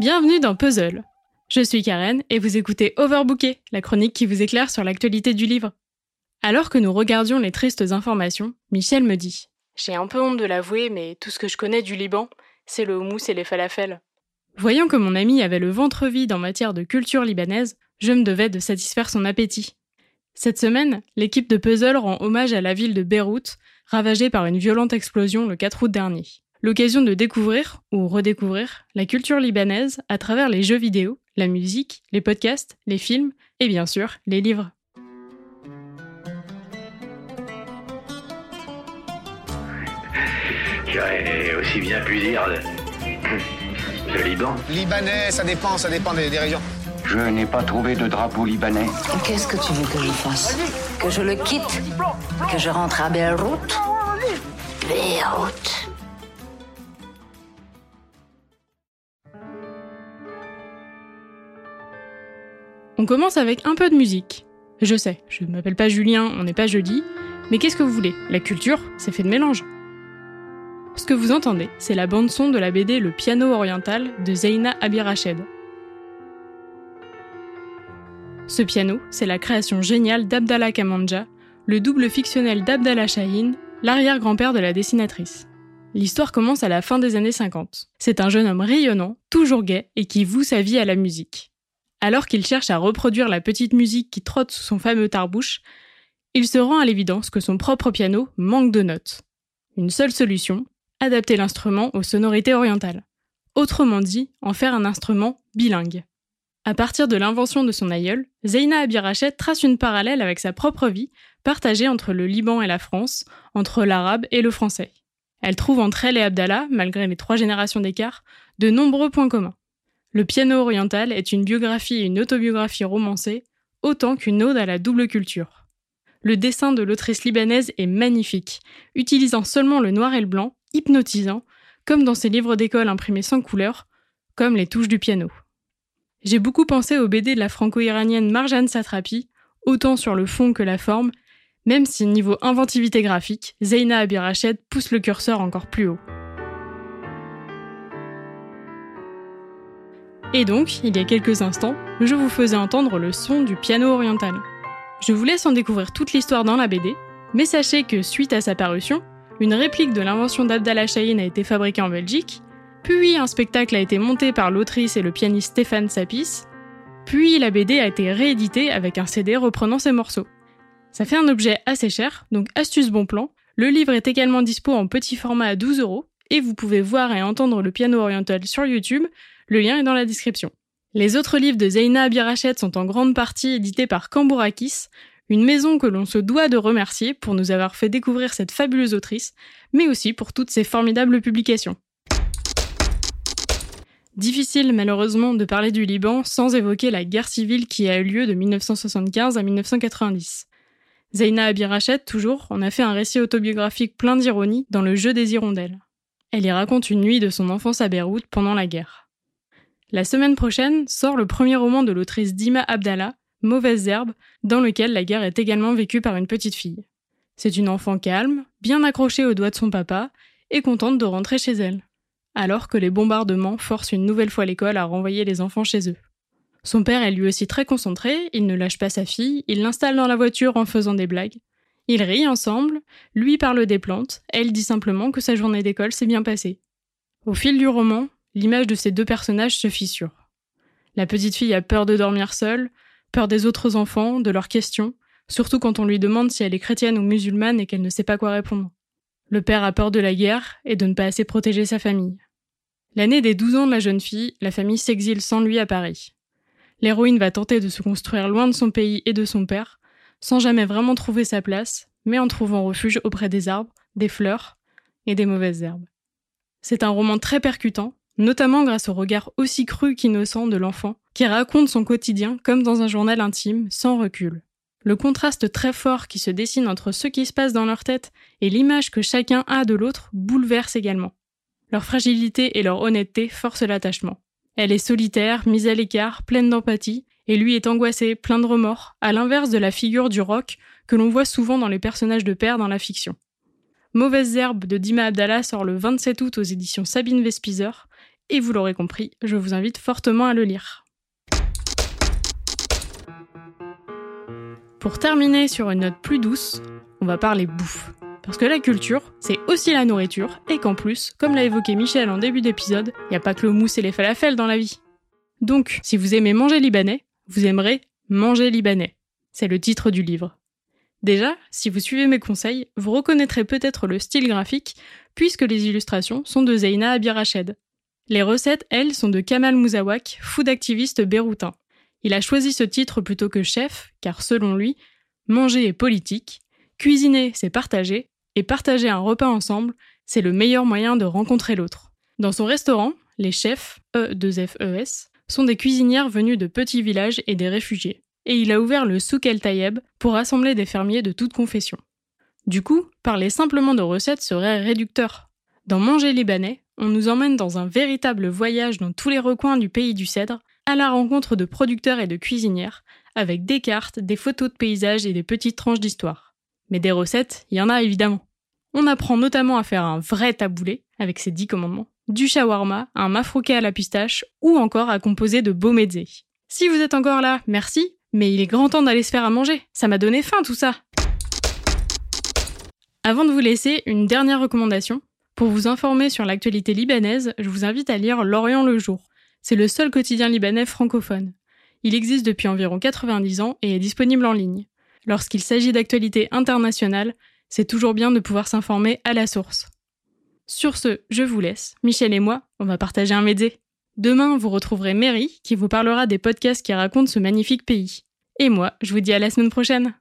Bienvenue dans Puzzle. Je suis Karen et vous écoutez Overbooké, la chronique qui vous éclaire sur l'actualité du livre. Alors que nous regardions les tristes informations, Michel me dit J'ai un peu honte de l'avouer, mais tout ce que je connais du Liban, c'est le houmous et les falafels. Voyant que mon ami avait le ventre vide en matière de culture libanaise, je me devais de satisfaire son appétit. Cette semaine, l'équipe de Puzzle rend hommage à la ville de Beyrouth, ravagée par une violente explosion le 4 août dernier. L'occasion de découvrir ou redécouvrir la culture libanaise à travers les jeux vidéo, la musique, les podcasts, les films et bien sûr les livres. J'aurais aussi bien pu dire le, Liban. Libanais, ça dépend, ça dépend des, des régions. Je n'ai pas trouvé de drapeau libanais. Qu'est-ce que tu veux que je fasse? Que je le quitte? Que je rentre à Beyrouth? Beyrouth. On commence avec un peu de musique. Je sais, je ne m'appelle pas Julien, on n'est pas jeudi, mais qu'est-ce que vous voulez? La culture, c'est fait de mélange. Ce que vous entendez, c'est la bande-son de la BD Le piano oriental de Zeina Abirached. Ce piano, c'est la création géniale d'Abdallah Kamanja, le double fictionnel d'Abdallah Shahin, l'arrière-grand-père de la dessinatrice. L'histoire commence à la fin des années 50. C'est un jeune homme rayonnant, toujours gai, et qui voue sa vie à la musique. Alors qu'il cherche à reproduire la petite musique qui trotte sous son fameux tarbouche, il se rend à l'évidence que son propre piano manque de notes. Une seule solution, adapter l'instrument aux sonorités orientales. Autrement dit, en faire un instrument bilingue. À partir de l'invention de son aïeul, Zeina Abirachet trace une parallèle avec sa propre vie, partagée entre le Liban et la France, entre l'arabe et le français. Elle trouve entre elle et Abdallah, malgré les trois générations d'écart, de nombreux points communs. Le piano oriental est une biographie et une autobiographie romancée, autant qu'une ode à la double culture. Le dessin de l'autrice libanaise est magnifique, utilisant seulement le noir et le blanc, hypnotisant, comme dans ses livres d'école imprimés sans couleur, comme les touches du piano. J'ai beaucoup pensé au BD de la franco-iranienne Marjane Satrapi, autant sur le fond que la forme, même si niveau inventivité graphique, Zeina Abirached pousse le curseur encore plus haut. Et donc, il y a quelques instants, je vous faisais entendre le son du piano oriental. Je vous laisse en découvrir toute l'histoire dans la BD, mais sachez que suite à sa parution, une réplique de l'invention d'Abdallah Shahin a été fabriquée en Belgique, puis un spectacle a été monté par l'autrice et le pianiste Stéphane Sapis, puis la BD a été rééditée avec un CD reprenant ses morceaux. Ça fait un objet assez cher, donc astuce bon plan. Le livre est également dispo en petit format à 12 euros, et vous pouvez voir et entendre le piano oriental sur YouTube, le lien est dans la description. Les autres livres de Zeina Abirachet sont en grande partie édités par Cambourakis, une maison que l'on se doit de remercier pour nous avoir fait découvrir cette fabuleuse autrice, mais aussi pour toutes ses formidables publications. Difficile malheureusement de parler du Liban sans évoquer la guerre civile qui a eu lieu de 1975 à 1990. Zeina Abirachet, toujours, en a fait un récit autobiographique plein d'ironie dans Le jeu des hirondelles. Elle y raconte une nuit de son enfance à Beyrouth pendant la guerre. La semaine prochaine sort le premier roman de l'autrice Dima Abdallah, Mauvaise herbe, dans lequel la guerre est également vécue par une petite fille. C'est une enfant calme, bien accrochée aux doigts de son papa, et contente de rentrer chez elle, alors que les bombardements forcent une nouvelle fois l'école à renvoyer les enfants chez eux. Son père est lui aussi très concentré, il ne lâche pas sa fille, il l'installe dans la voiture en faisant des blagues. Ils rient ensemble, lui parle des plantes, elle dit simplement que sa journée d'école s'est bien passée. Au fil du roman, l'image de ces deux personnages se fissure. La petite fille a peur de dormir seule, peur des autres enfants, de leurs questions, surtout quand on lui demande si elle est chrétienne ou musulmane et qu'elle ne sait pas quoi répondre. Le père a peur de la guerre et de ne pas assez protéger sa famille. L'année des 12 ans de la jeune fille, la famille s'exile sans lui à Paris. L'héroïne va tenter de se construire loin de son pays et de son père, sans jamais vraiment trouver sa place, mais en trouvant refuge auprès des arbres, des fleurs et des mauvaises herbes. C'est un roman très percutant, notamment grâce au regard aussi cru qu'innocent de l'enfant, qui raconte son quotidien comme dans un journal intime, sans recul. Le contraste très fort qui se dessine entre ce qui se passe dans leur tête et l'image que chacun a de l'autre bouleverse également. Leur fragilité et leur honnêteté forcent l'attachement. Elle est solitaire, mise à l'écart, pleine d'empathie, et lui est angoissé, plein de remords, à l'inverse de la figure du rock que l'on voit souvent dans les personnages de père dans la fiction. Mauvaise herbe de Dima Abdallah sort le 27 août aux éditions Sabine Vespizer et vous l'aurez compris, je vous invite fortement à le lire. Pour terminer sur une note plus douce, on va parler bouffe. Parce que la culture, c'est aussi la nourriture, et qu'en plus, comme l'a évoqué Michel en début d'épisode, il n'y a pas que le mousse et les falafels dans la vie. Donc, si vous aimez manger libanais, vous aimerez manger libanais. C'est le titre du livre. Déjà, si vous suivez mes conseils, vous reconnaîtrez peut-être le style graphique, puisque les illustrations sont de Zeina Abirached. Les recettes, elles, sont de Kamal Mouzawak, food activiste béroutin. Il a choisi ce titre plutôt que chef, car selon lui, manger est politique, cuisiner c'est partager, et partager un repas ensemble, c'est le meilleur moyen de rencontrer l'autre. Dans son restaurant, les chefs, E2FES, sont des cuisinières venues de petits villages et des réfugiés et il a ouvert le Souk El Tayeb pour rassembler des fermiers de toute confession. Du coup, parler simplement de recettes serait réducteur. Dans Manger libanais, on nous emmène dans un véritable voyage dans tous les recoins du pays du cèdre, à la rencontre de producteurs et de cuisinières, avec des cartes, des photos de paysages et des petites tranches d'histoire. Mais des recettes, il y en a évidemment. On apprend notamment à faire un vrai taboulé, avec ses dix commandements, du shawarma, un mafrouquet à la pistache, ou encore à composer de beaux mezzés. Si vous êtes encore là, merci, mais il est grand temps d'aller se faire à manger. Ça m'a donné faim tout ça. Avant de vous laisser, une dernière recommandation. Pour vous informer sur l'actualité libanaise, je vous invite à lire L'Orient le jour. C'est le seul quotidien libanais francophone. Il existe depuis environ 90 ans et est disponible en ligne. Lorsqu'il s'agit d'actualité internationale, c'est toujours bien de pouvoir s'informer à la source. Sur ce, je vous laisse. Michel et moi, on va partager un médé. Demain, vous retrouverez Mary qui vous parlera des podcasts qui racontent ce magnifique pays. Et moi, je vous dis à la semaine prochaine.